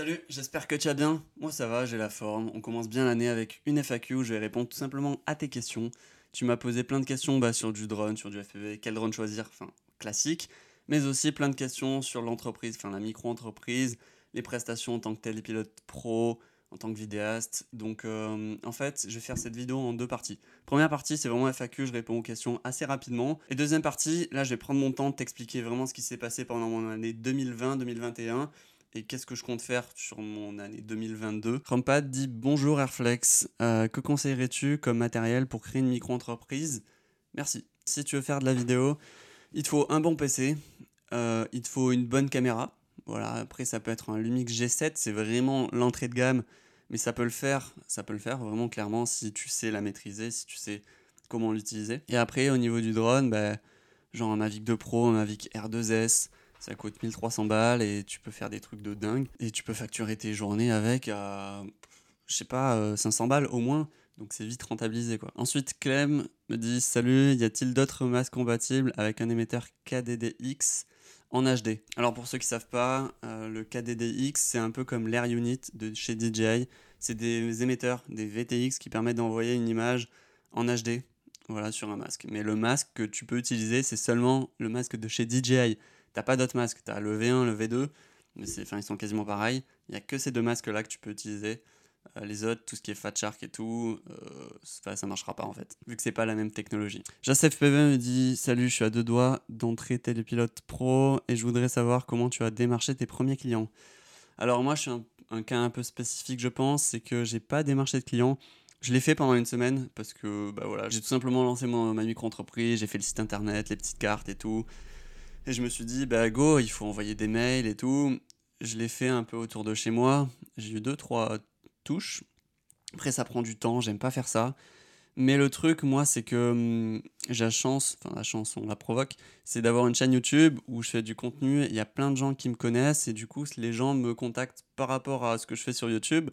Salut, j'espère que tu vas bien. Moi ça va, j'ai la forme. On commence bien l'année avec une FAQ. Je vais répondre tout simplement à tes questions. Tu m'as posé plein de questions bah, sur du drone, sur du FPV, quel drone choisir, enfin classique, mais aussi plein de questions sur l'entreprise, enfin la micro-entreprise, les prestations en tant que télépilote pro, en tant que vidéaste. Donc euh, en fait, je vais faire cette vidéo en deux parties. Première partie, c'est vraiment FAQ, je réponds aux questions assez rapidement. Et deuxième partie, là, je vais prendre mon temps de t'expliquer vraiment ce qui s'est passé pendant mon année 2020-2021 et qu'est-ce que je compte faire sur mon année 2022. Chromepad dit bonjour Airflex, euh, que conseillerais-tu comme matériel pour créer une micro-entreprise? Merci. Si tu veux faire de la vidéo, il te faut un bon PC, euh, il te faut une bonne caméra. Voilà, après ça peut être un Lumix G7, c'est vraiment l'entrée de gamme, mais ça peut le faire, ça peut le faire vraiment clairement si tu sais la maîtriser, si tu sais comment l'utiliser. Et après au niveau du drone, bah, genre un Mavic 2 Pro, un Mavic R2S, ça coûte 1300 balles et tu peux faire des trucs de dingue. Et tu peux facturer tes journées avec, euh, je sais pas, 500 balles au moins. Donc c'est vite rentabilisé quoi. Ensuite, Clem me dit Salut, y a-t-il d'autres masques compatibles avec un émetteur KDDX en HD Alors pour ceux qui savent pas, euh, le KDDX c'est un peu comme l'Air Unit de chez DJI. C'est des émetteurs, des VTX qui permettent d'envoyer une image en HD voilà, sur un masque. Mais le masque que tu peux utiliser, c'est seulement le masque de chez DJI. T'as pas d'autres masques, tu as le V1, le V2, mais enfin, ils sont quasiment pareils. Il n'y a que ces deux masques-là que tu peux utiliser. Euh, les autres, tout ce qui est Fat Shark et tout, euh, ça marchera pas en fait, vu que c'est pas la même technologie. Jacef PV me dit Salut, je suis à deux doigts d'entrer télépilote pro et je voudrais savoir comment tu as démarché tes premiers clients. Alors, moi, je suis un, cas un peu spécifique, je pense, c'est que j'ai pas démarché de clients. Je l'ai fait pendant une semaine parce que bah voilà, j'ai tout simplement lancé mon, ma micro-entreprise, j'ai fait le site internet, les petites cartes et tout. Et je me suis dit, bah go, il faut envoyer des mails et tout. Je l'ai fait un peu autour de chez moi. J'ai eu deux, trois touches. Après, ça prend du temps, j'aime pas faire ça. Mais le truc, moi, c'est que hum, j'ai la chance, enfin la chance, on la provoque, c'est d'avoir une chaîne YouTube où je fais du contenu. Il y a plein de gens qui me connaissent et du coup, les gens me contactent par rapport à ce que je fais sur YouTube.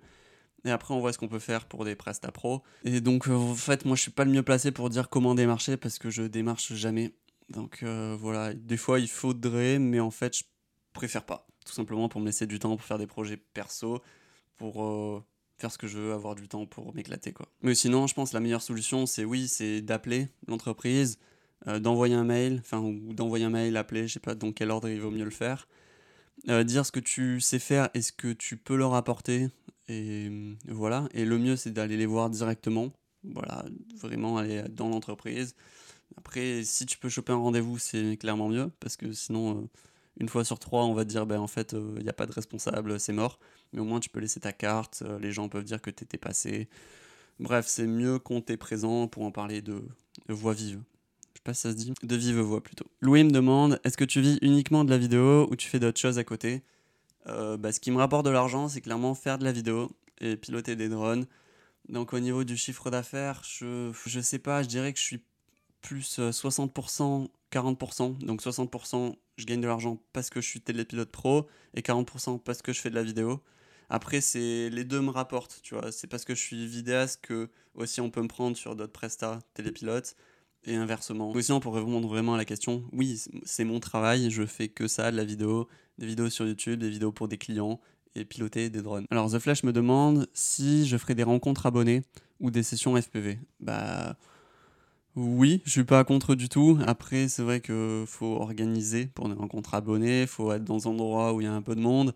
Et après, on voit ce qu'on peut faire pour des prestats pro. Et donc, euh, en fait, moi, je suis pas le mieux placé pour dire comment démarcher parce que je démarche jamais. Donc euh, voilà, des fois il faudrait, mais en fait je préfère pas. Tout simplement pour me laisser du temps pour faire des projets perso, pour euh, faire ce que je veux, avoir du temps pour m'éclater quoi. Mais sinon, je pense que la meilleure solution, c'est oui, c'est d'appeler l'entreprise, euh, d'envoyer un mail, enfin ou d'envoyer un mail, appeler, je sais pas dans quel ordre il vaut mieux le faire, dire ce que tu sais faire et ce que tu peux leur apporter et voilà. Et le mieux, c'est d'aller les voir directement. Voilà, vraiment aller dans l'entreprise après, si tu peux choper un rendez-vous, c'est clairement mieux, parce que sinon, euh, une fois sur trois, on va te dire, ben, en fait, il euh, n'y a pas de responsable, c'est mort. Mais au moins, tu peux laisser ta carte, euh, les gens peuvent dire que tu étais passé. Bref, c'est mieux qu'on t'ait présent pour en parler de, voix vive. Je sais pas si ça se dit. De vive voix plutôt. Louis me demande, est-ce que tu vis uniquement de la vidéo ou tu fais d'autres choses à côté? Bah, Ce qui me rapporte de l'argent, c'est clairement faire de la vidéo et piloter des drones. Donc au niveau du chiffre d'affaires, je, je sais pas, je dirais que je suis plus 60%, euh, 40%. Donc 60%, je gagne de l'argent parce que je suis télépilote pro et 40% parce que je fais de la vidéo. Après, c'est les deux me rapportent, tu vois. C'est parce que je suis vidéaste que aussi on peut me prendre sur d'autres prestats télépilotes et inversement. Aussi, on pour répondre vraiment à la question, oui, c'est mon travail, je fais que ça, de la vidéo, des vidéos sur YouTube, des vidéos pour des clients et piloter des drones. Alors The Flash me demande si je ferai des rencontres abonnés ou des sessions FPV. Bah oui, je suis pas contre du tout. Après, c'est vrai qu'il faut organiser pour des rencontres abonnés, il faut être dans un endroit où il y a un peu de monde.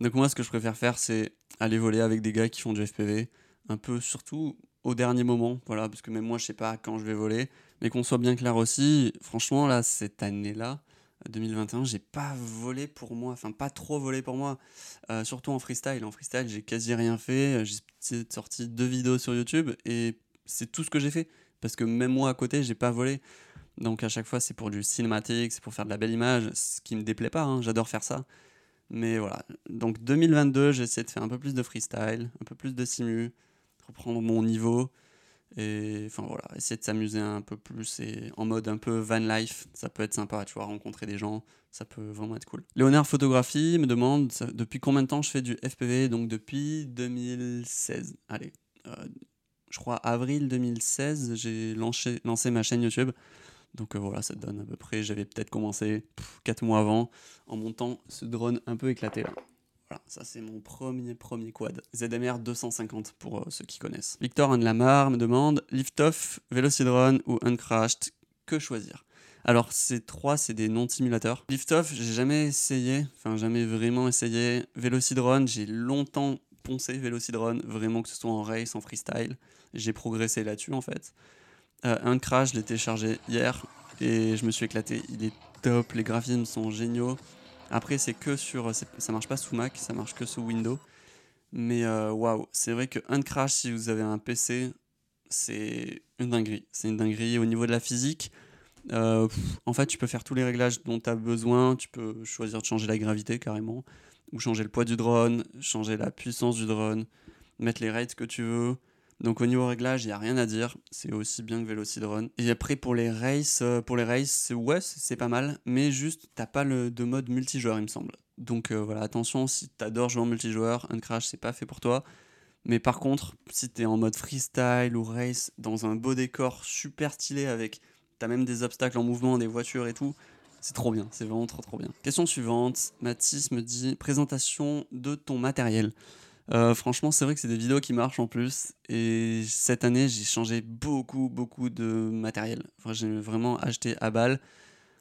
Donc moi, ce que je préfère faire, c'est aller voler avec des gars qui font du FPV, un peu surtout au dernier moment, voilà, parce que même moi, je sais pas quand je vais voler, mais qu'on soit bien clair aussi, franchement, là, cette année-là, 2021, j'ai pas volé pour moi, enfin pas trop volé pour moi, euh, surtout en freestyle. En freestyle, j'ai quasi rien fait, j'ai sorti deux vidéos sur YouTube et c'est tout ce que j'ai fait parce que même moi à côté, j'ai pas volé. Donc à chaque fois, c'est pour du cinématique, c'est pour faire de la belle image, ce qui me déplaît pas, hein, j'adore faire ça. Mais voilà, donc 2022, j'essaie de faire un peu plus de freestyle, un peu plus de simu, reprendre mon niveau, et enfin voilà, essayer de s'amuser un peu plus et en mode un peu van life, ça peut être sympa, tu vois, rencontrer des gens, ça peut vraiment être cool. Léonard Photographie me demande depuis combien de temps je fais du FPV, donc depuis 2016. Allez, euh, je crois, avril 2016, j'ai lancé, ma chaîne YouTube. Donc euh, voilà, ça donne à peu près, j'avais peut-être commencé 4 mois avant, en montant ce drone un peu éclaté là. Voilà, ça c'est mon premier premier quad. ZMR 250 pour euh, ceux qui connaissent. Victor Anne Lamar me demande Liftoff, Velocidron ou Uncrashed, que choisir? Alors, ces trois, c'est des non-simulateurs. Liftoff, j'ai jamais essayé, enfin, jamais vraiment essayé. Velocidron, j'ai longtemps poncé Velocidron, vraiment que ce soit en race, en freestyle. J'ai progressé là-dessus, en fait. Euh, Uncrash, je l'ai téléchargé hier et je me suis éclaté. Il est top, les graphismes sont géniaux. Après, c'est que sur. Ça marche pas sous Mac, ça marche que sous Windows. Mais euh, waouh, c'est vrai que Uncrash, si vous avez un PC, c'est une dinguerie. C'est une dinguerie au niveau de la physique. Euh, en fait, tu peux faire tous les réglages dont tu as besoin. Tu peux choisir de changer la gravité carrément, ou changer le poids du drone, changer la puissance du drone, mettre les rates que tu veux. Donc au niveau réglage, il n'y a rien à dire. C'est aussi bien que Velocidrone. Et après pour les races, euh, pour les races, ouais, c'est pas mal, mais juste t'as pas le de mode multijoueur, il me semble. Donc euh, voilà, attention, si t'adores jouer en multijoueur, Uncrash c'est pas fait pour toi. Mais par contre, si t'es en mode freestyle ou race dans un beau décor super stylé avec T'as même des obstacles en mouvement, des voitures et tout. C'est trop bien, c'est vraiment trop trop bien. Question suivante, Mathis me dit présentation de ton matériel. Euh, franchement, c'est vrai que c'est des vidéos qui marchent en plus. Et cette année, j'ai changé beaucoup, beaucoup de matériel. Enfin, j'ai vraiment acheté à balle.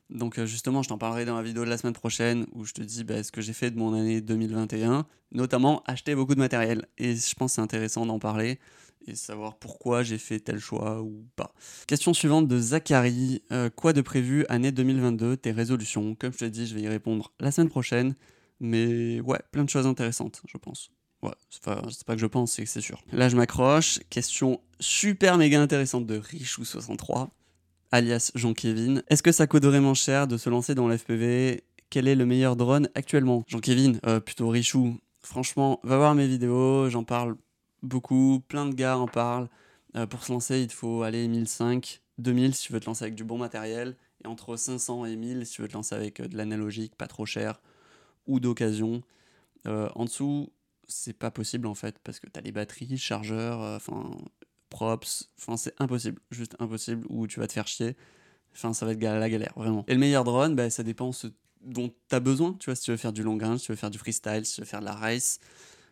Donc, euh, justement, je t'en parlerai dans la vidéo de la semaine prochaine où je te dis bah, ce que j'ai fait de mon année 2021, notamment acheter beaucoup de matériel. Et je pense que c'est intéressant d'en parler et savoir pourquoi j'ai fait tel choix ou pas. Question suivante de Zachary. Euh, quoi de prévu année 2022 Tes résolutions? Comme je te dit, je vais y répondre la semaine prochaine. Mais ouais, plein de choses intéressantes, je pense. Ouais, c'est pas, que je pense, c'est que c'est sûr. Là, je m'accroche. Question super méga intéressante de Richou63, alias Jean-Kévin. Est-ce que ça coûte vraiment cher de se lancer dans l'FPV Quel est le meilleur drone actuellement? Jean-Kévin, euh, plutôt Richou. Franchement, va voir mes vidéos, j'en parle beaucoup, plein de gars en parlent. Euh, pour se lancer, il te faut aller 1005, 2000 si tu veux te lancer avec du bon matériel, et entre 500 et 1000 si tu veux te lancer avec euh, de l'analogique, pas trop cher, ou d'occasion. Euh, en dessous, c'est pas possible en fait, parce que tu as les batteries, chargeurs, enfin, props, enfin, c'est impossible, juste impossible, ou tu vas te faire chier. Enfin, ça va être la galère, vraiment. Et le meilleur drone, bah, ça dépend ce dont tu as besoin, tu vois, si tu veux faire du long range, si tu veux faire du freestyle, si tu veux faire de la race,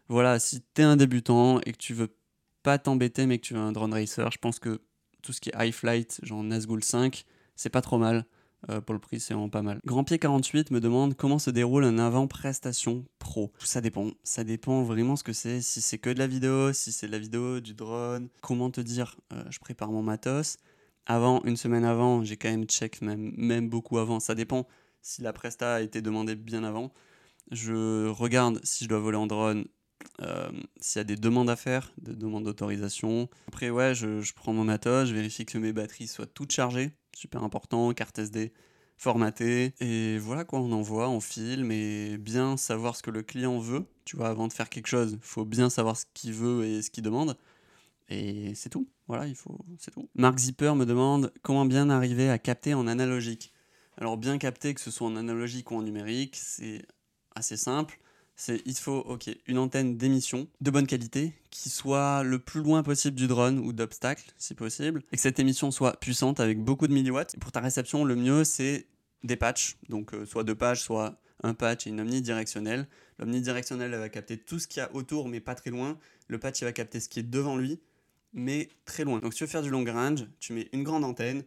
voilà, si tu es un débutant et que tu veux pas t'embêter mais que tu veux un drone racer, je pense que tout ce qui est high flight, genre Nazgul 5, c'est pas trop mal. Euh, pour le prix, c'est vraiment pas mal. Grand Pied 48 me demande comment se déroule un avant-prestation pro. Ça dépend. Ça dépend vraiment ce que c'est. Si c'est que de la vidéo, si c'est de la vidéo, du drone. Comment te dire? Euh, Je prépare mon matos. Avant, une semaine avant, j'ai quand même check, même, même beaucoup avant. Ça dépend si la presta a été demandée bien avant. Je regarde si je dois voler en drone euh, s'il y a des demandes à faire, des demandes d'autorisation. Après, ouais, je, prends mon matos, je vérifie que mes batteries soient toutes chargées, super important, carte SD formatée. Et voilà quoi, on envoie, on filme et bien savoir ce que le client veut. Tu vois, avant de faire quelque chose, il faut bien savoir ce qu'il veut et ce qu'il demande. Et c'est tout. Voilà, il faut, c'est tout. Mark Zipper me demande comment bien arriver à capter en analogique? Alors bien capter, que ce soit en analogique ou en numérique, c'est assez simple c'est il faut ok une antenne d'émission de bonne qualité qui soit le plus loin possible du drone ou d'obstacle si possible et que cette émission soit puissante avec beaucoup de milliwatts. pour ta réception, le mieux c'est des patchs, donc euh, soit deux pages, soit un patch et une omnidirectionnelle. L'omnidirectionnelle va capter tout ce qu'il y a autour mais pas très loin. Le patch il va capter ce qui est devant lui mais très loin. Donc si tu veux faire du long range, tu mets une grande antenne,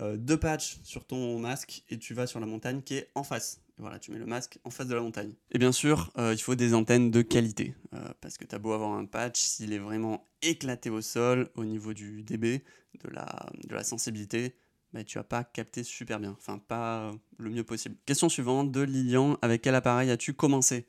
euh, deux patchs sur ton masque et tu vas sur la montagne qui est en face voilà, tu mets le masque en face de la montagne. Et bien sûr, euh, il faut des antennes de qualité. Euh, parce que tu as beau avoir un patch, s'il est vraiment éclaté au sol, au niveau du dB, de la, de la sensibilité, bah, tu vas pas capter super bien. Enfin, pas le mieux possible. Question suivante de Lilian avec quel appareil as-tu commencé?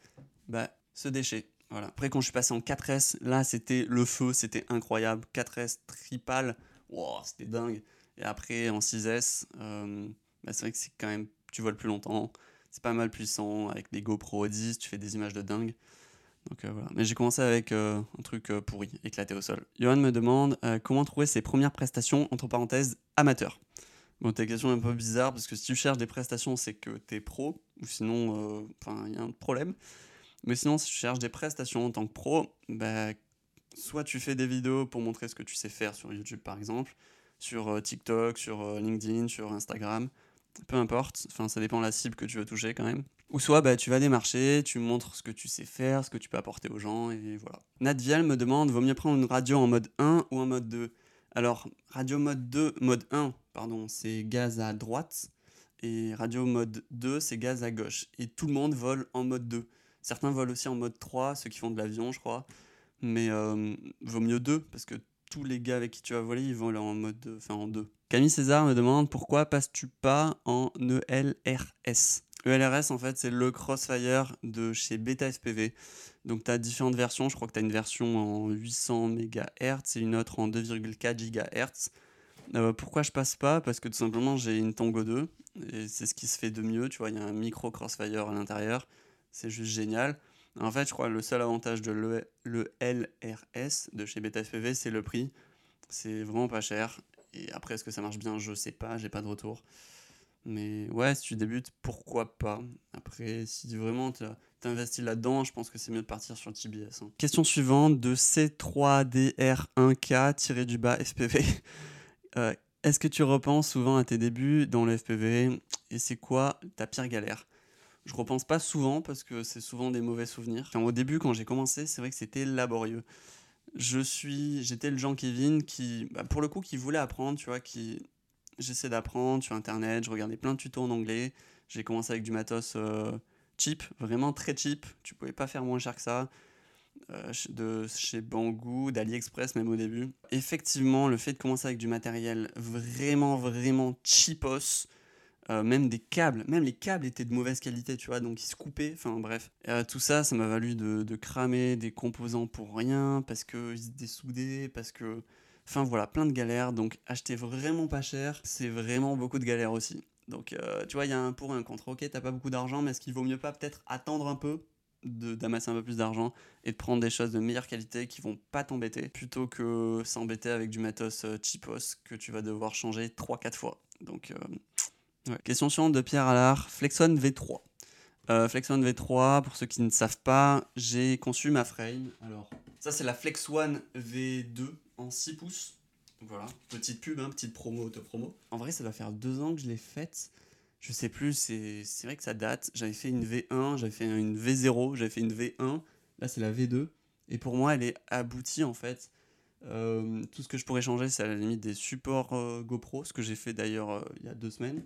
Bah, ce déchet. Voilà. Après, quand je suis passé en 4S, là, c'était le feu, c'était incroyable. 4S tripal, wow, c'était dingue. Et après, en 6S, euh, bah, c'est vrai que c'est quand même, tu vois le plus longtemps c'est pas mal puissant. Avec des GoPro 10, tu fais des images de dingue. Donc euh, voilà. Mais j'ai commencé avec euh, un truc euh, pourri, éclaté au sol. Johan me demande comment trouver ses premières prestations, entre parenthèses, amateurs? Bon, ta question est un peu bizarre parce que si tu cherches des prestations, c'est que t'es pro, ou sinon, enfin, il y a un problème. Mais sinon, si tu cherches des prestations en tant que pro, bah, soit tu fais des vidéos pour montrer ce que tu sais faire sur YouTube par exemple, sur TikTok, sur LinkedIn, sur Instagram, peu importe, enfin ça dépend de la cible que tu veux toucher quand même. Ou soit bah, tu vas démarcher, tu montres ce que tu sais faire, ce que tu peux apporter aux gens, et voilà. Nadvial me demande, vaut mieux prendre une radio en mode 1 ou en mode 2 Alors, radio mode 2, mode 1, pardon, c'est gaz à droite, et radio mode 2, c'est gaz à gauche. Et tout le monde vole en mode 2. Certains volent aussi en mode 3, ceux qui font de l'avion, je crois. Mais euh, vaut mieux 2, parce que tous les gars avec qui tu vas voler, ils volent en mode, enfin en 2. Camille César me demande pourquoi passes-tu pas en ELRS ELRS, en fait, c'est le Crossfire de chez Beta FPV. Donc, tu as différentes versions. Je crois que tu as une version en 800 MHz et une autre en 2,4 GHz. Euh, pourquoi je passe pas? Parce que tout simplement, j'ai une Tango 2 et c'est ce qui se fait de mieux. Tu vois, il y a un micro Crossfire à l'intérieur. C'est juste génial. En fait, je crois que le seul avantage de le, le LRS de chez Beta FPV, c'est le prix. C'est vraiment pas cher. Et après, est-ce que ça marche bien? Je sais pas, j'ai pas de retour. Mais ouais, si tu débutes, pourquoi pas? Après, si vraiment tu investis là-dedans, je pense que c'est mieux de partir sur TBS. Hein. Question suivante de C3DR1K-du-bas FPV. Euh, est-ce que tu repenses souvent à tes débuts dans le FPV et c'est quoi ta pire galère? Je repense pas souvent parce que c'est souvent des mauvais souvenirs. au début, quand j'ai commencé, c'est vrai que c'était laborieux. Je suis, j'étais le Jean Kevin qui, bah, pour le coup, qui voulait apprendre, tu vois, qui j'essaie d'apprendre sur internet, je regardais plein de tutos en anglais. J'ai commencé avec du matos euh, cheap, vraiment très cheap. Tu pouvais pas faire moins cher que ça. Euh, de chez Banggood, d'AliExpress même au début. Effectivement, le fait de commencer avec du matériel vraiment, vraiment cheapos, euh, même des câbles, même les câbles étaient de mauvaise qualité, tu vois, donc ils se coupaient, enfin bref. tout ça, ça m'a valu de, cramer des composants pour rien, parce qu'ils se dessoudaient, parce que Enfin voilà, plein de galères. Donc acheter vraiment pas cher, c'est vraiment beaucoup de galères aussi. Donc euh, tu vois, il y a un pour et un contre. Ok, t'as pas beaucoup d'argent, mais est-ce qu'il vaut mieux pas peut-être attendre un peu d'amasser un peu plus d'argent et de prendre des choses de meilleure qualité qui vont pas t'embêter plutôt que s'embêter avec du matos euh, cheapos que tu vas devoir changer 3-4 fois. Donc, euh, question suivante de Pierre Allard Flexon V3. Flexon V3, pour ceux qui ne savent pas, j'ai conçu ma frame. Alors, ça c'est la Flex One V2 en 6 pouces. Voilà, petite pub, hein, petite promo, auto-promo. En vrai, ça doit faire deux ans que je l'ai faite. Je sais plus, c'est vrai que ça date. J'avais fait une V1, j'avais fait une V0, j'avais fait une V1. Là, c'est la V2. Et pour moi, elle est aboutie en fait. Euh, tout ce que je pourrais changer, c'est à la limite des supports euh, GoPro, ce que j'ai fait d'ailleurs euh, il y a deux semaines.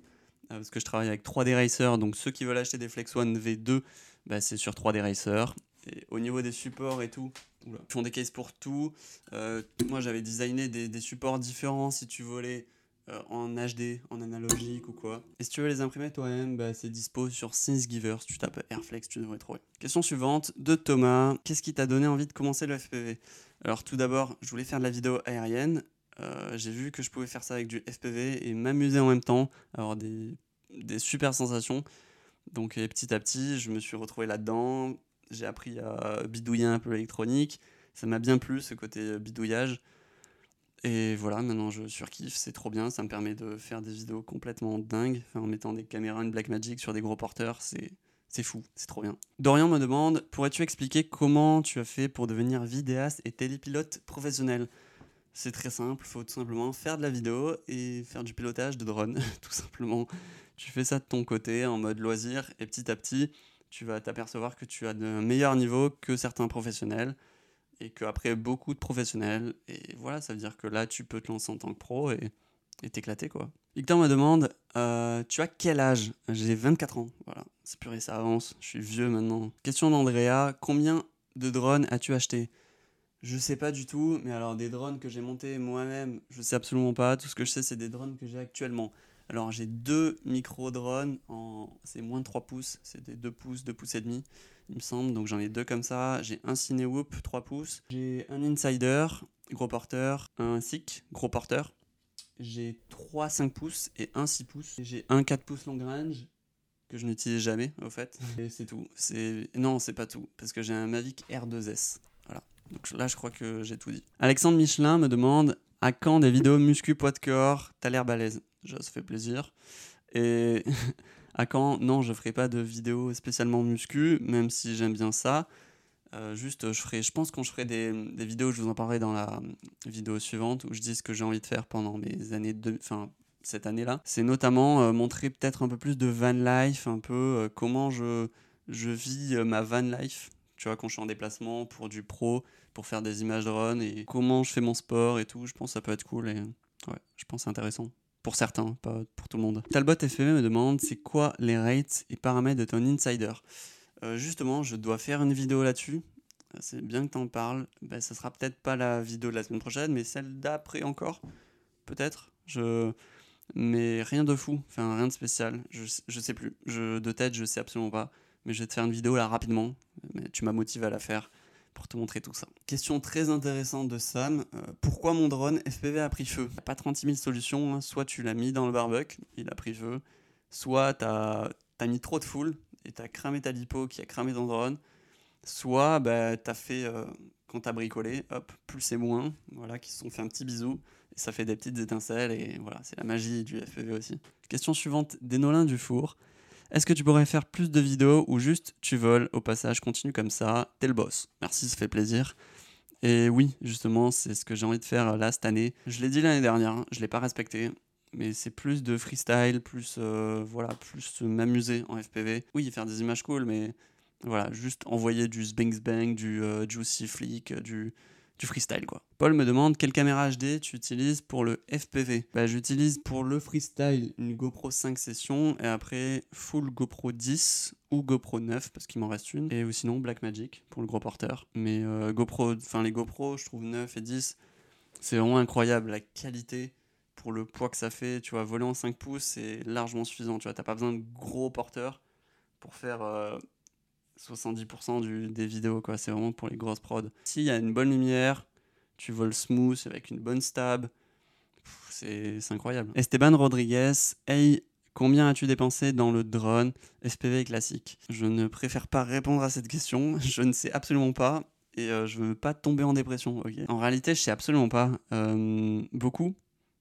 Parce que je travaille avec 3D Racer, donc ceux qui veulent acheter des Flex One V2, bah, c'est sur 3D Racer. Et au niveau des supports et tout, ils font des cases pour tout. Euh, moi, j'avais designé des, supports différents si tu voulais euh, en HD, en analogique ou quoi. Et si tu veux les imprimer toi-même, bah, c'est dispo sur Givers. Tu tapes Airflex, tu devrais trouver. Question suivante de Thomas. Qu'est-ce qui t'a donné envie de commencer le FPV Alors, tout d'abord, je voulais faire de la vidéo aérienne. Euh, j'ai vu que je pouvais faire ça avec du FPV et m'amuser en même temps, avoir des, super sensations. Donc petit à petit, je me suis retrouvé là-dedans j'ai appris à bidouiller un peu l'électronique. Ça m'a bien plu ce côté euh, bidouillage. Et voilà, maintenant je surkiffe, c'est trop bien. Ça me permet de faire des vidéos complètement dingues. en mettant des caméras, une Blackmagic sur des gros porteurs, c'est. C'est fou, c'est trop bien. Dorian me demande Pourrais-tu expliquer comment tu as fait pour devenir vidéaste et télépilote professionnel? C'est très simple, il faut tout simplement faire de la vidéo et faire du pilotage de drone, tout simplement. Tu fais ça de ton côté en mode loisir et petit à petit, tu vas t'apercevoir que tu as de meilleur niveau que certains professionnels et qu'après beaucoup de professionnels. Et voilà, ça veut dire que là, tu peux te lancer en tant que pro et t'éclater quoi. Victor me demande euh, Tu as quel âge? J'ai 24 ans. Voilà, c'est puré, ça avance. Je suis vieux maintenant. Question d'Andrea Combien de drones as-tu acheté Je sais pas du tout, mais alors des drones que j'ai montés moi-même, je sais absolument pas. Tout ce que je sais, c'est des drones que j'ai actuellement. Alors j'ai deux micro-drones, en... c'est moins de 3 pouces, c'est des 2 pouces, 2 pouces et demi, il me semble. Donc j'en ai deux comme ça. J'ai un Cinewoop 3 pouces. J'ai un Insider, gros porteur, un SICK, gros porteur. J'ai 3 5 pouces et un 6 pouces. J'ai un 4 pouces long range que je n'utilise jamais au fait. Et c'est tout. C'est non, c'est pas tout parce que j'ai un Mavic R2S. Donc là, je crois que j'ai tout dit. Alexandre Michelin me demande à quand des vidéos muscu poids de corps T'as l'air balèze? Ça se fait plaisir. Et à quand? Non, je ferai pas de vidéo spécialement muscu, même si j'aime bien ça. Euh, juste, je ferai, je pense quand je ferai des, vidéos, je vous en parlerai dans la vidéo suivante, où je dis ce que j'ai envie de faire pendant mes années de, enfin, cette année-là, c'est notamment montrer peut-être un peu plus de van life, un peu comment je, je vis ma van life, tu vois, quand je suis en déplacement pour du pro, pour faire des images drone et comment je fais mon sport et tout. Je pense que ça peut être cool et ouais, je pense c'est intéressant. Pour certains, pas pour tout le monde. Talbot FPV me demande c'est quoi les rates et paramètres de ton insider? Euh, Justement, je dois faire une vidéo là-dessus. C'est bien que tu en parles. Ben, ça sera peut-être pas la vidéo de la semaine prochaine, mais celle d'après encore. Peut-être. Je... Mais rien de fou, enfin rien de spécial. Je, je sais plus. Je, de tête, je sais absolument pas. Mais je vais te faire une vidéo là rapidement. Mais tu m'as motivé à la faire pour te montrer tout ça. Question très intéressante de Sam. Euh, pourquoi mon drone FPV a pris feu? Pas 36 000 solutions. Hein. Soit tu l'as mis dans le barbecue, il a pris feu. Soit tu as, mis trop de foule et tu as cramé ta lipo qui a cramé ton drone. Soit bah, tu as fait, euh, quand tu as bricolé, hop, plus et moins, voilà, qui se sont fait un petit bisou. Et ça fait des petites étincelles et voilà, c'est la magie du FPV aussi. Question suivante, des Nolins du four. Est-ce que tu pourrais faire plus de vidéos ou juste tu voles au passage, continue comme ça, t'es le boss. Merci, ça fait plaisir. Et oui, justement, c'est ce que j'ai envie de faire là cette année. Je l'ai dit l'année dernière, je l'ai pas respecté, mais c'est plus de freestyle, plus euh, voilà, plus m'amuser en FPV. Oui, faire des images cool, mais voilà, juste envoyer du Sbang Bang, du euh, Juicy Flick, du du freestyle quoi. Paul me demande quelle caméra HD tu utilises pour le FPV. Bah, j'utilise pour le freestyle une GoPro 5 sessions et après full GoPro 10 ou GoPro 9 parce qu'il m'en reste une et ou sinon Blackmagic pour le gros porteur. Mais euh, GoPro, enfin les GoPro, je trouve 9 et 10, c'est vraiment incroyable la qualité pour le poids que ça fait. Tu vois, voler en 5 pouces, c'est largement suffisant. Tu vois, t'as pas besoin de gros porteurs pour faire euh, 70% du, des vidéos, quoi. C'est vraiment pour les grosses prods. S'il y a une bonne lumière, tu voles smooth avec une bonne stab, c'est incroyable. Esteban Rodriguez, hey, combien as-tu dépensé dans le drone SPV classique? Je ne préfère pas répondre à cette question, je ne sais absolument pas et euh, je veux pas tomber en dépression, ok? En réalité, je sais absolument pas. Euh, beaucoup,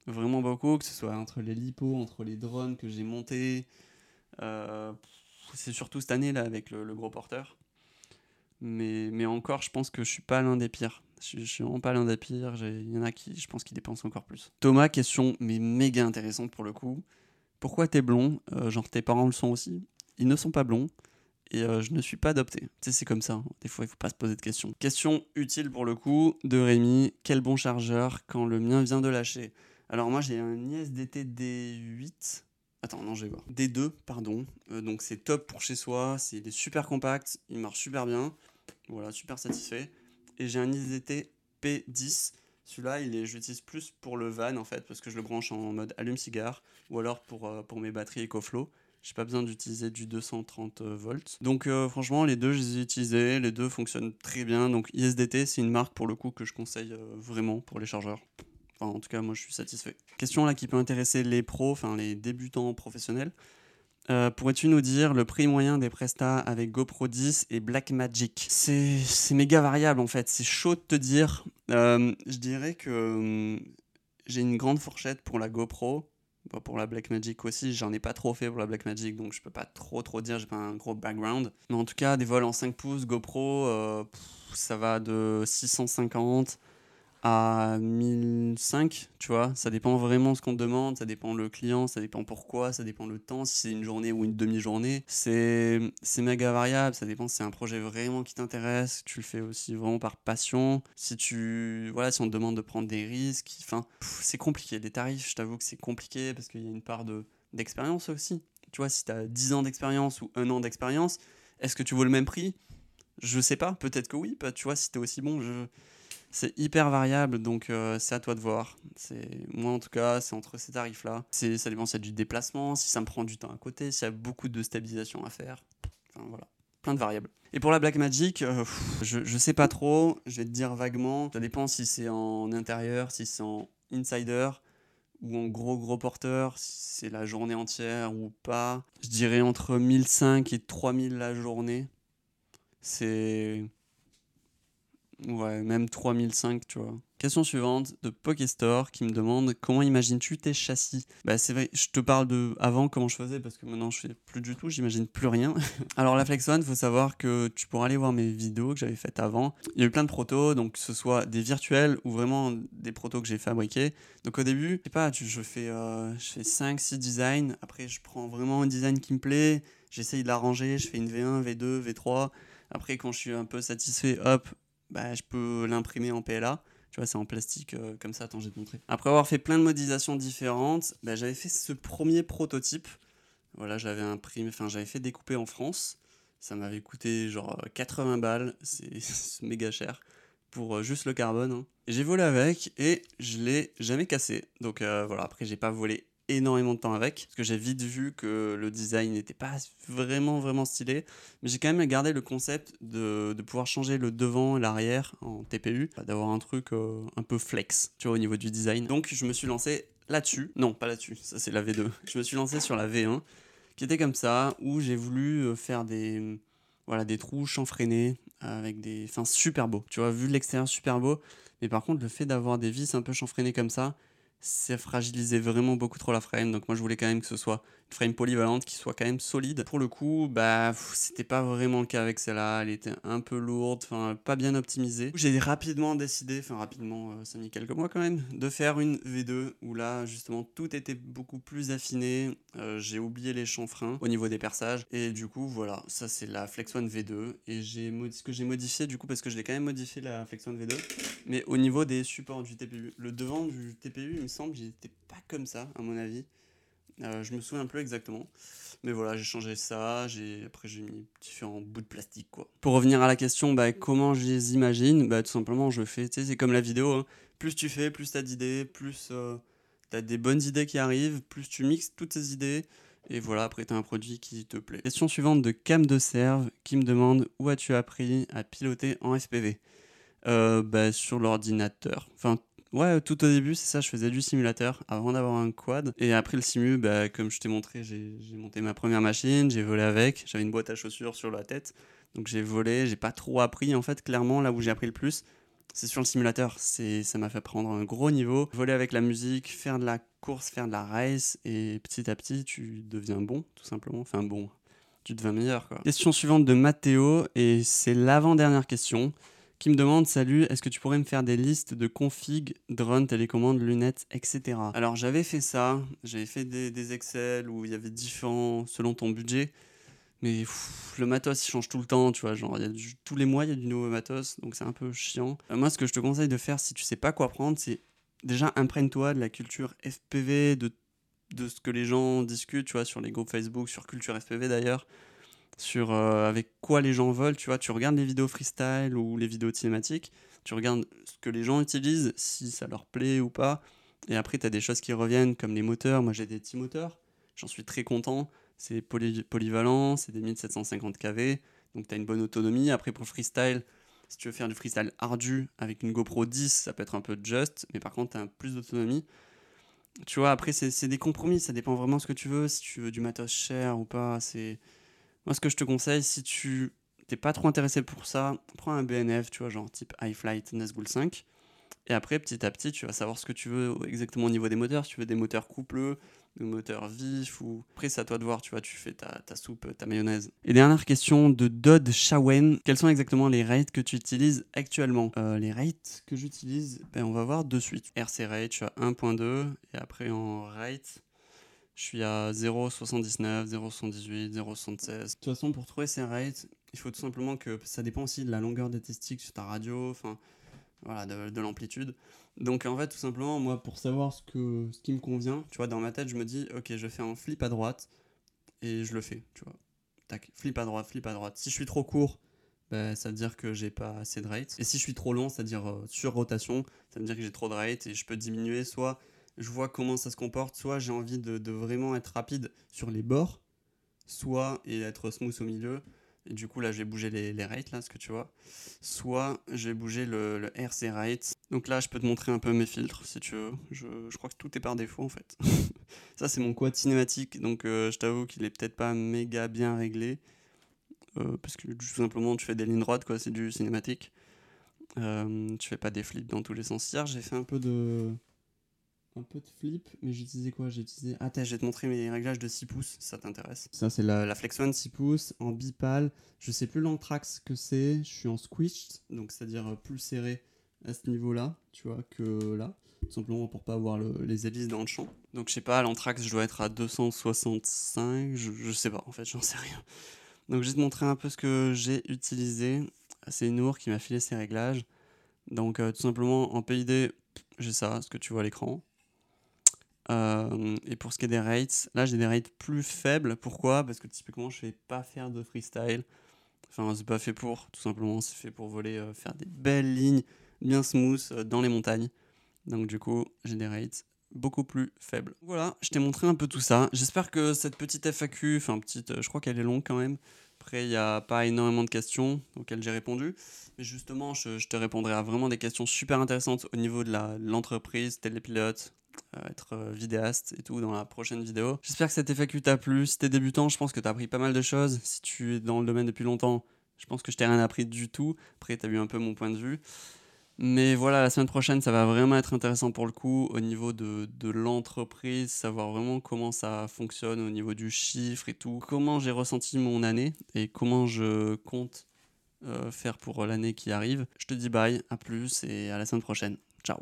vraiment beaucoup, que ce soit entre les lipos, entre les drones que j'ai montés. Euh, c'est surtout cette année là avec le, gros porteur. Mais, mais encore, je pense que je suis pas l'un des pires. Je, je suis vraiment pas l'un des pires. Il y en a qui, je pense, qui dépensent encore plus. Thomas, question mais méga intéressante pour le coup. Pourquoi t'es blond? Euh, Genre tes parents le sont aussi? Ils ne sont pas blonds et euh, je ne suis pas adopté. Tu sais, c'est comme ça. Hein. Des fois, il faut pas se poser de questions. Question utile pour le coup de Rémi. Quel bon chargeur quand le mien vient de lâcher? Alors moi, j'ai un ISDT D8 Attends, non, je vais voir. D2, pardon. Euh, donc c'est top pour chez soi, c'est, il est super compact, il marche super bien. Voilà, super satisfait. Et j'ai un IZT P10. Celui-là, il est, plus pour le van en fait, parce que je le branche en mode allume-cigare, ou alors pour, euh, pour mes batteries EcoFlow. J'ai pas besoin d'utiliser du 230 euh, volts. Donc franchement, les deux, je les ai utilisés. Les deux fonctionnent très bien. Donc ISDT, c'est une marque pour le coup que je conseille vraiment pour les chargeurs en tout cas, moi, je suis satisfait. Question là qui peut intéresser les pros, enfin les débutants professionnels. Euh, pourrais-tu nous dire le prix moyen des prestats avec GoPro 10 et Blackmagic C'est méga variable en fait, c'est chaud de te dire. Euh, je dirais que hum, j'ai une grande fourchette pour la GoPro, pour la Blackmagic aussi, j'en ai pas trop fait pour la Blackmagic donc je peux pas trop trop dire, j'ai pas un gros background. Mais en tout cas, des vols en 5 pouces GoPro, euh, ça va de 650 à 1005, tu vois. Ça dépend vraiment ce qu'on demande, ça dépend le client, ça dépend pourquoi, ça dépend le temps, si c'est une journée ou une demi-journée. C'est méga variable, ça dépend si c'est un projet vraiment qui t'intéresse, tu le fais aussi vraiment par passion. Si tu voilà, si on te demande de prendre des risques, enfin, c'est compliqué. Les tarifs, je t'avoue que c'est compliqué parce qu'il y a une part de d'expérience aussi. Tu vois, si tu as 10 ans d'expérience ou un an d'expérience, est-ce que tu vaux le même prix? Je sais pas, peut-être que oui, tu vois, si tu es aussi bon, je c'est hyper variable, donc euh, c'est à toi de voir. Moi, en tout cas, c'est entre ces tarifs-là. Ça dépend a du déplacement, si ça me prend du temps à côté, s'il y a beaucoup de stabilisation à faire. Enfin, voilà. Plein de variables. Et pour la Blackmagic, euh, je, je sais pas trop, je vais te dire vaguement. Ça dépend si c'est en intérieur, si c'est en insider ou en gros gros porteur, si c'est la journée entière ou pas. Je dirais entre 1005 et 3000 la journée. C'est Ouais, même 3005, tu vois. Question suivante de Pokestore qui me demande comment imagines-tu tes châssis? Bah c'est vrai, je te parle de avant comment je faisais parce que maintenant je fais plus du tout, j'imagine plus rien. Alors la Flex One, faut savoir que tu pourras aller voir mes vidéos que j'avais faites avant. Il y a eu plein de protos, donc que ce soit des virtuels ou vraiment des protos que j'ai fabriqués. Donc au début, je sais pas, je fais, euh, je fais 5 6 designs, après je prends vraiment un design qui me plaît, j'essaye de l'arranger, je fais une V1, V2, V3. Après quand je suis un peu satisfait, hop, bah, je peux l'imprimer en PLA. Tu vois, c'est en plastique euh, comme ça, attends, je vais montrer. Après avoir fait plein de modélisations différentes, bah, j'avais fait ce premier prototype. Voilà, j'avais imprimé, enfin, j'avais fait découper en France. Ça m'avait coûté genre 80 balles, c'est méga cher pour euh, juste le carbone. Hein. J'ai volé avec et je l'ai jamais cassé. Donc euh, voilà, après j'ai pas volé énormément de temps avec, parce que j'ai vite vu que le design n'était pas vraiment vraiment stylé, mais j'ai quand même gardé le concept de, de pouvoir changer le devant et l'arrière en TPU, d'avoir un truc euh, un peu flex, tu vois, au niveau du design. Donc je me suis lancé là-dessus, non pas là-dessus, ça c'est la V2, je me suis lancé sur la V1, qui était comme ça, où j'ai voulu euh, faire des, voilà, des trous chanfreinés, avec des, enfin super beau, tu vois, vu l'extérieur super beau, mais par contre le fait d'avoir des vis un peu chanfreinées comme ça, ça fragilisait vraiment beaucoup trop la frame. Donc moi je voulais quand même que ce soit frame polyvalente qui soit quand même solide. Pour le coup, bah c'était pas vraiment le cas avec celle-là. Elle était un peu lourde, enfin pas bien optimisée. J'ai rapidement décidé, enfin rapidement, ça a mis quelques mois quand même, de faire une V2 où là justement tout était beaucoup plus affiné. Euh, j'ai oublié les chanfreins au niveau des perçages et du coup voilà, ça c'est la Flex One V2 et j'ai ce que j'ai modifié du coup parce que je l'ai quand même modifié la Flex One V2, mais au niveau des supports du TPU, le devant du TPU il me semble j'étais pas comme ça à mon avis. Euh, je me souviens plus exactement. Mais voilà, j'ai changé ça. Après j'ai mis différents bouts de plastique quoi. Pour revenir à la question, bah, comment je les imagine Bah tout simplement, je fais. Tu sais, c'est comme la vidéo. Hein. Plus tu fais, plus t'as d'idées, plus euh, t'as des bonnes idées qui arrivent, plus tu mixes toutes ces idées. Et voilà, après t'as un produit qui te plaît. Question suivante de Cam de Serve qui me demande où as-tu appris à piloter en FPV euh, bah, sur l'ordinateur. Enfin, Ouais, tout au début, c'est ça, je faisais du simulateur avant d'avoir un quad. Et après le simu, bah, comme je t'ai montré, j'ai monté ma première machine, j'ai volé avec, j'avais une boîte à chaussures sur la tête. Donc j'ai volé, j'ai pas trop appris en fait, clairement, là où j'ai appris le plus, c'est sur le simulateur. Ça m'a fait prendre un gros niveau. Voler avec la musique, faire de la course, faire de la race, et petit à petit, tu deviens bon, tout simplement. Enfin bon, tu deviens meilleur quoi. Question suivante de Mathéo, et c'est l'avant-dernière question qui me demande Salut, est-ce que tu pourrais me faire des listes de config, drone, télécommande, lunettes, etc. Alors j'avais fait ça, j'avais fait des, Excel où il y avait différents selon ton budget. Mais le matos il change tout le temps, tu vois. Genre, y a tous les mois il y a du nouveau matos, donc c'est un peu chiant. Euh, moi, ce que je te conseille de faire si tu sais pas quoi prendre, c'est déjà imprègne-toi de la culture FPV, de, de ce que les gens discutent, tu vois, sur les groupes Facebook, sur Culture FPV d'ailleurs sur euh, avec quoi les gens veulent, tu vois, tu regardes les vidéos freestyle ou les vidéos cinématiques, tu regardes ce que les gens utilisent, si ça leur plaît ou pas, et après tu as des choses qui reviennent comme les moteurs, moi j'ai des petits moteurs, j'en suis très content, c'est polyvalent, c'est des 1750 kV, donc tu as une bonne autonomie, après pour le freestyle, si tu veux faire du freestyle ardu avec une GoPro 10, ça peut être un peu just, mais par contre tu as plus d'autonomie. Tu vois, après c'est des compromis, ça dépend vraiment ce que tu veux, si tu veux du matos cher ou pas, c'est moi, ce que je te conseille, si tu t'es pas trop intéressé pour ça, prends un BNF, tu vois, genre type iFlight Nazgul 5. Et après, petit à petit, tu vas savoir ce que tu veux exactement au niveau des moteurs. Si tu veux des moteurs coupleux, des moteurs vifs, ou. Après, c'est à toi de voir, tu vois, tu fais ta, soupe, ta mayonnaise. Et dernière question de Dodd Shawen. Quels sont exactement les rates que tu utilises actuellement? Euh, Les rates que j'utilise, ben, on va voir de suite. RC rate, tu as 1.2, et après en rate, je suis à 0,79, 0,78, 0,76. De toute façon, pour trouver ces rates, il faut tout simplement que ça dépend aussi de la longueur des testiques sur ta radio, enfin, voilà, de, l'amplitude. Donc en fait, tout simplement, moi, pour savoir ce, que, ce qui me convient, tu vois, dans ma tête, je me dis, ok, je fais un flip à droite et je le fais, tu vois. Tac, flip à droite, flip à droite. Si je suis trop court, bah, ça veut dire que j'ai pas assez de rate. Et si je suis trop long, c'est-à-dire euh, sur rotation, ça veut dire que j'ai trop de rate et je peux diminuer soit je vois comment ça se comporte. Soit j'ai envie de, vraiment être rapide sur les bords, soit et être smooth au milieu. Et du coup, là, j'ai bougé les, les rates, là, ce que tu vois. Soit j'ai bougé le, le, RC rate. Donc là, je peux te montrer un peu mes filtres, si tu veux. Je, je crois que tout est par défaut, en fait. ça, c'est mon quad cinématique. Donc, euh, je t'avoue qu'il est peut-être pas méga bien réglé. Euh, parce que tout simplement, tu fais des lignes droites, quoi. C'est du cinématique. Euh, tu fais pas des flips dans tous les sens. Hier, j'ai fait un peu de un peu de flip, mais j'ai utilisé quoi? J'ai utilisé. Ah, je vais te montrer mes réglages de 6 pouces, si ça t'intéresse. Ça, c'est la, la Flex One 6 pouces en bipal. Je sais plus l'anthrax que c'est. Je suis en squished, donc c'est-à-dire plus serré à ce niveau-là, tu vois, que là. Tout simplement pour pas avoir les hélices dans le champ. Donc, je sais pas, l'anthrax, je dois être à 265. Je, je sais pas, en fait, j'en sais rien. Donc, je vais te montrer un peu ce que j'ai utilisé. C'est Nour qui m'a filé ses réglages. Donc, euh, tout simplement, en PID, j'ai ça, ce que tu vois à l'écran. Euh, et pour ce qui est des rates, là j'ai des rates plus faibles. Pourquoi? Parce que typiquement je fais pas faire de freestyle. Enfin, c'est pas fait pour, tout simplement, c'est fait pour voler, euh, faire des belles lignes bien smooth euh, dans les montagnes. Donc du coup, j'ai des rates beaucoup plus faibles. Voilà, je t'ai montré un peu tout ça. J'espère que cette petite FAQ, enfin petite, je crois qu'elle est longue quand même. Après, il n'y a pas énormément de questions auxquelles j'ai répondu. Mais justement, je, te répondrai à vraiment des questions super intéressantes au niveau de l'entreprise, télépilote, euh, être euh, vidéaste et tout dans la prochaine vidéo. J'espère que cette FAQ t'a plu. Si t'es débutant, je pense que t'as appris pas mal de choses. Si tu es dans le domaine depuis longtemps, je pense que je t'ai rien appris du tout. Après, t'as eu un peu mon point de vue. Mais voilà, la semaine prochaine, ça va vraiment être intéressant pour le coup au niveau de, de l'entreprise, savoir vraiment comment ça fonctionne au niveau du chiffre et tout, comment j'ai ressenti mon année et comment je compte euh, faire pour l'année qui arrive. Je te dis bye, à plus et à la semaine prochaine. Ciao